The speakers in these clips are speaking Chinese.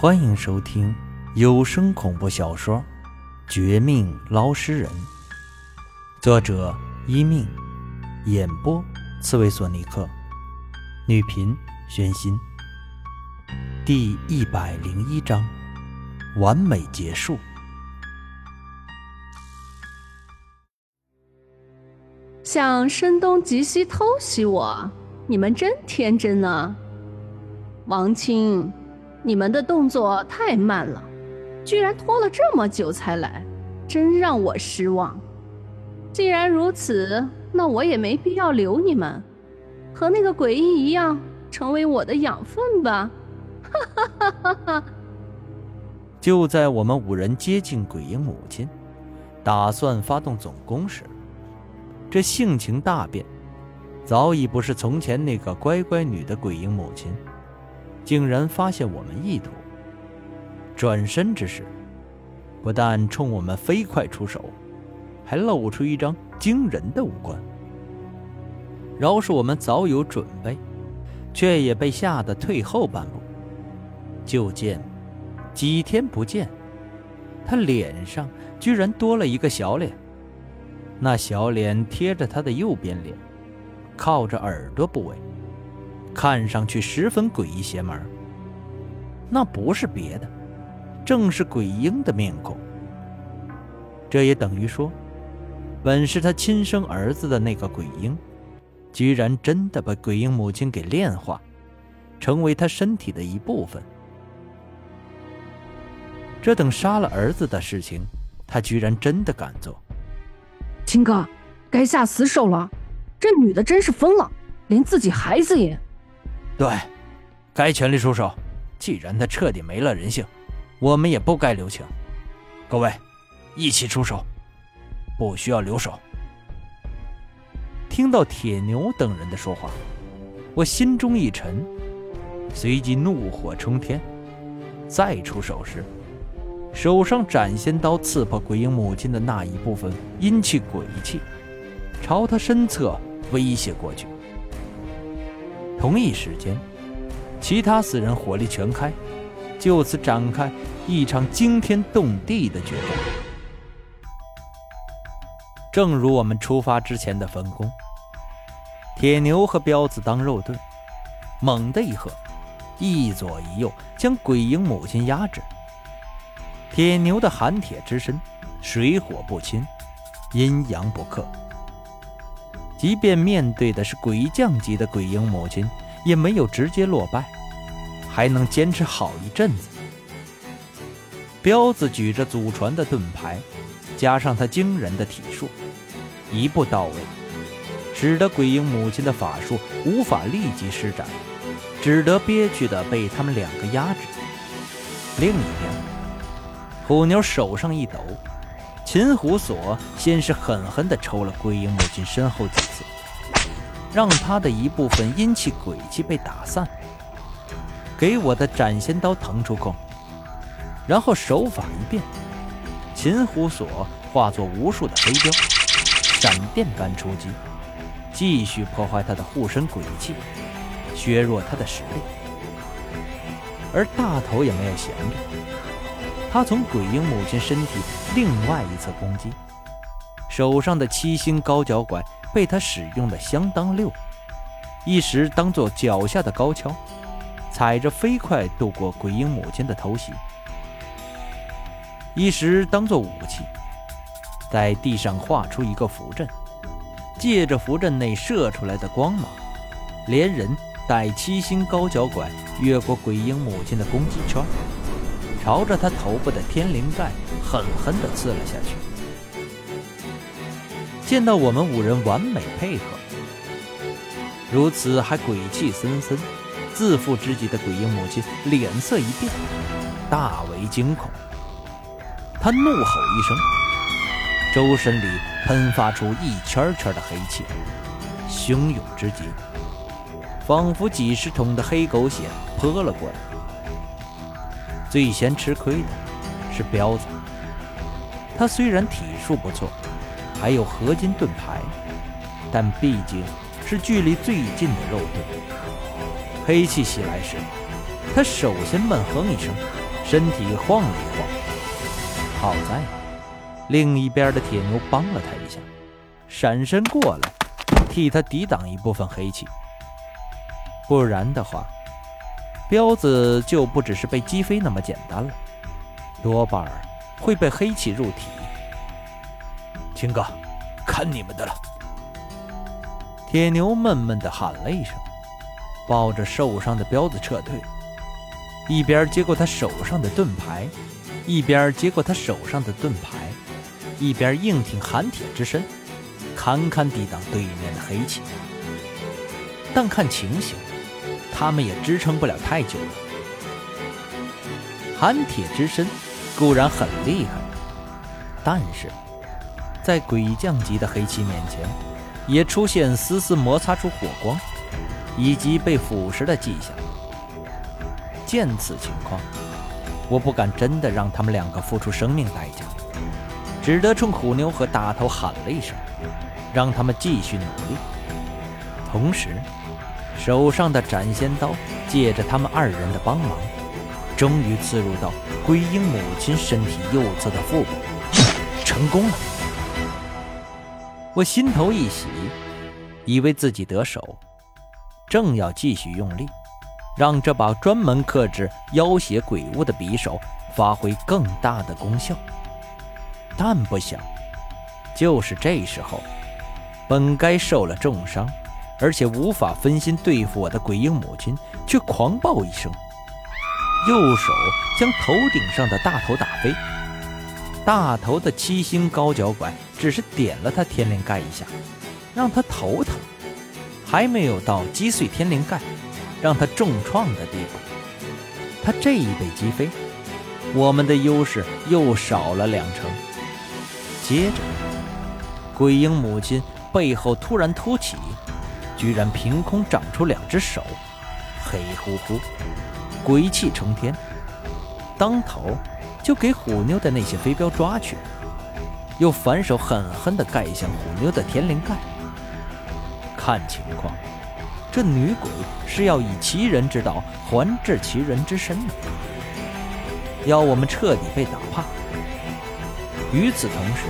欢迎收听有声恐怖小说《绝命捞尸人》，作者一命，演播刺猬索尼克，女频宣心。第一百零一章，完美结束。想声东击西偷袭我，你们真天真啊！王青，你们的动作太慢了，居然拖了这么久才来，真让我失望。既然如此，那我也没必要留你们，和那个鬼婴一样，成为我的养分吧！哈哈哈哈哈！就在我们五人接近鬼婴母亲，打算发动总攻时，这性情大变，早已不是从前那个乖乖女的鬼婴母亲，竟然发现我们意图。转身之时，不但冲我们飞快出手，还露出一张惊人的五官。饶是我们早有准备，却也被吓得退后半步。就见，几天不见，他脸上居然多了一个小脸。那小脸贴着他的右边脸，靠着耳朵部位，看上去十分诡异邪门。那不是别的，正是鬼婴的面孔。这也等于说，本是他亲生儿子的那个鬼婴，居然真的把鬼婴母亲给炼化，成为他身体的一部分。这等杀了儿子的事情，他居然真的敢做。青哥，该下死手了！这女的真是疯了，连自己孩子也……对，该全力出手。既然他彻底没了人性，我们也不该留情。各位，一起出手，不需要留手。听到铁牛等人的说话，我心中一沉，随即怒火冲天。再出手时，手上斩仙刀刺破鬼婴母亲的那一部分阴气鬼气，朝他身侧威胁过去。同一时间，其他四人火力全开，就此展开一场惊天动地的决战。正如我们出发之前的分工，铁牛和彪子当肉盾，猛地一喝，一左一右将鬼婴母亲压制。铁牛的寒铁之身，水火不侵，阴阳不克。即便面对的是鬼将级的鬼婴母亲，也没有直接落败，还能坚持好一阵子。彪子举着祖传的盾牌，加上他惊人的体术，一步到位，使得鬼婴母亲的法术无法立即施展，只得憋屈的被他们两个压制。另一边。虎妞手上一抖，秦虎锁先是狠狠地抽了归英母亲身后几次，让他的一部分阴气鬼气被打散。给我的斩仙刀腾出空，然后手法一变，秦虎锁化作无数的飞镖，闪电般出击，继续破坏他的护身鬼气，削弱他的实力。而大头也没有闲着。他从鬼婴母亲身体另外一侧攻击，手上的七星高脚拐被他使用的相当溜，一时当做脚下的高跷，踩着飞快度过鬼婴母亲的头袭；一时当做武器，在地上画出一个符阵，借着符阵内射出来的光芒，连人带七星高脚拐越过鬼婴母亲的攻击圈。朝着他头部的天灵盖狠狠地刺了下去。见到我们五人完美配合，如此还鬼气森森、自负之极的鬼婴母亲脸色一变，大为惊恐。他怒吼一声，周身里喷发出一圈圈的黑气，汹涌之极，仿佛几十桶的黑狗血泼了过来。最先吃亏的是彪子，他虽然体术不错，还有合金盾牌，但毕竟是距离最近的肉盾。黑气袭来时，他首先闷哼一声，身体晃了一晃。好在另一边的铁牛帮了他一下，闪身过来，替他抵挡一部分黑气。不然的话，彪子就不只是被击飞那么简单了，多半儿会被黑气入体。秦哥，看你们的了！铁牛闷闷地喊了一声，抱着受伤的彪子撤退，一边接过他手上的盾牌，一边接过他手上的盾牌，一边硬挺寒铁之身，堪堪抵挡对面的黑气。但看情形，他们也支撑不了太久了。寒铁之身固然很厉害，但是在鬼将级的黑气面前，也出现丝丝摩擦出火光，以及被腐蚀的迹象。见此情况，我不敢真的让他们两个付出生命代价，只得冲虎妞和大头喊了一声，让他们继续努力，同时。手上的斩仙刀借着他们二人的帮忙，终于刺入到归英母亲身体右侧的腹部，成功了。我心头一喜，以为自己得手，正要继续用力，让这把专门克制妖邪鬼物的匕首发挥更大的功效。但不想，就是这时候，本该受了重伤。而且无法分心对付我的鬼婴母亲，却狂暴一声，右手将头顶上的大头打飞。大头的七星高脚拐只是点了他天灵盖一下，让他头疼，还没有到击碎天灵盖，让他重创的地步。他这一被击飞，我们的优势又少了两成。接着，鬼婴母亲背后突然凸起。居然凭空长出两只手，黑乎乎，鬼气冲天，当头就给虎妞的那些飞镖抓去，又反手狠狠地盖向虎妞的天灵盖。看情况，这女鬼是要以其人之道还治其人之身呢，要我们彻底被打怕。与此同时，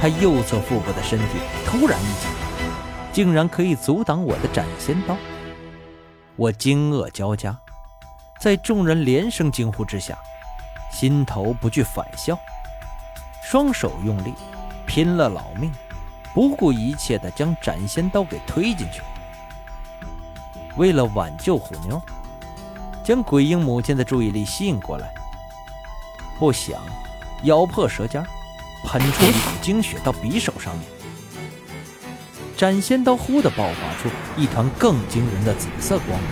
她右侧腹部的身体突然一紧。竟然可以阻挡我的斩仙刀！我惊愕交加，在众人连声惊呼之下，心头不惧反笑，双手用力，拼了老命，不顾一切的将斩仙刀给推进去。为了挽救虎妞，将鬼婴母亲的注意力吸引过来，不想咬破舌尖，喷出一股精血到匕首上面。斩仙刀忽地爆发出一团更惊人的紫色光芒，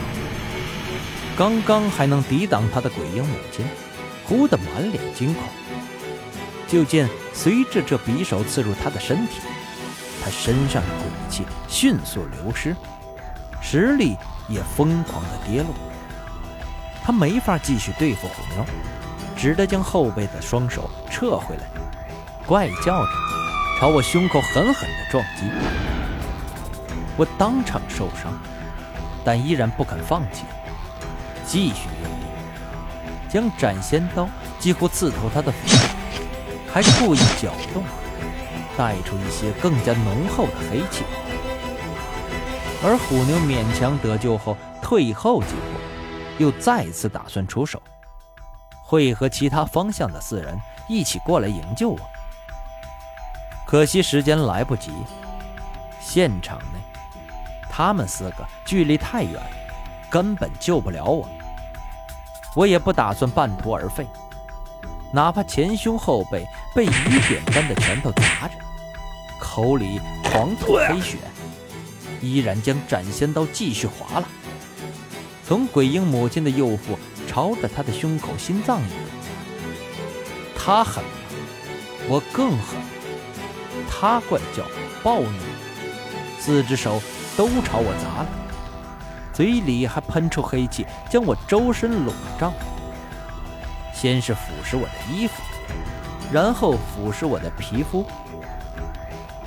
刚刚还能抵挡他的鬼婴母亲，忽地满脸惊恐。就见随着这匕首刺入他的身体，他身上的鬼气迅速流失，实力也疯狂的跌落。他没法继续对付虎妞，只得将后背的双手撤回来，怪叫着朝我胸口狠狠地撞击。我当场受伤，但依然不肯放弃，继续用力，将斩仙刀几乎刺透他的腹部，还故意搅动，带出一些更加浓厚的黑气。而虎妞勉强得救后退后几步，又再次打算出手，会和其他方向的四人一起过来营救我。可惜时间来不及，现场。他们四个距离太远，根本救不了我。我也不打算半途而废，哪怕前胸后背被雨点般的拳头砸着，口里狂吐黑血，依然将斩仙刀继续划拉，从鬼婴母亲的右腹朝着他的胸口、心脏移动。他狠，我更狠。他怪叫暴怒，四只手。都朝我砸来，嘴里还喷出黑气，将我周身笼罩。先是腐蚀我的衣服，然后腐蚀我的皮肤。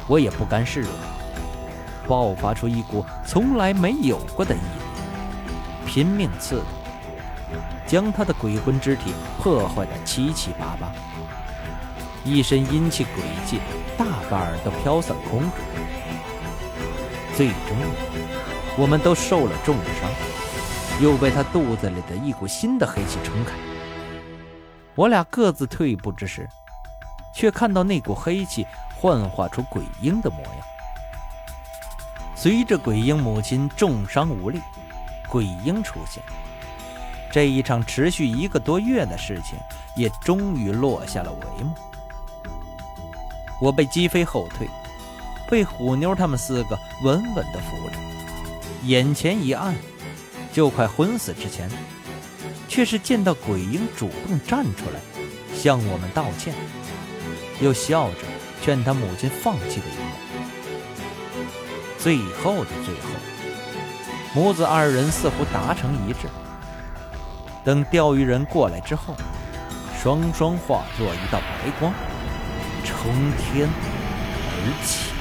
我也不甘示弱，爆发出一股从来没有过的毅力，拼命刺将他的鬼魂之体破坏得七七八八，一身阴气诡计大半都飘散空中。最终，我们都受了重伤，又被他肚子里的一股新的黑气冲开。我俩各自退步之时，却看到那股黑气幻化出鬼婴的模样。随着鬼婴母亲重伤无力，鬼婴出现，这一场持续一个多月的事情也终于落下了帷幕。我被击飞后退，被虎妞他们四个稳稳地扶着，眼前一暗，就快昏死之前。却是见到鬼婴主动站出来，向我们道歉，又笑着劝他母亲放弃的一幕。最后的最后，母子二人似乎达成一致。等钓鱼人过来之后，双双化作一道白光，冲天而起。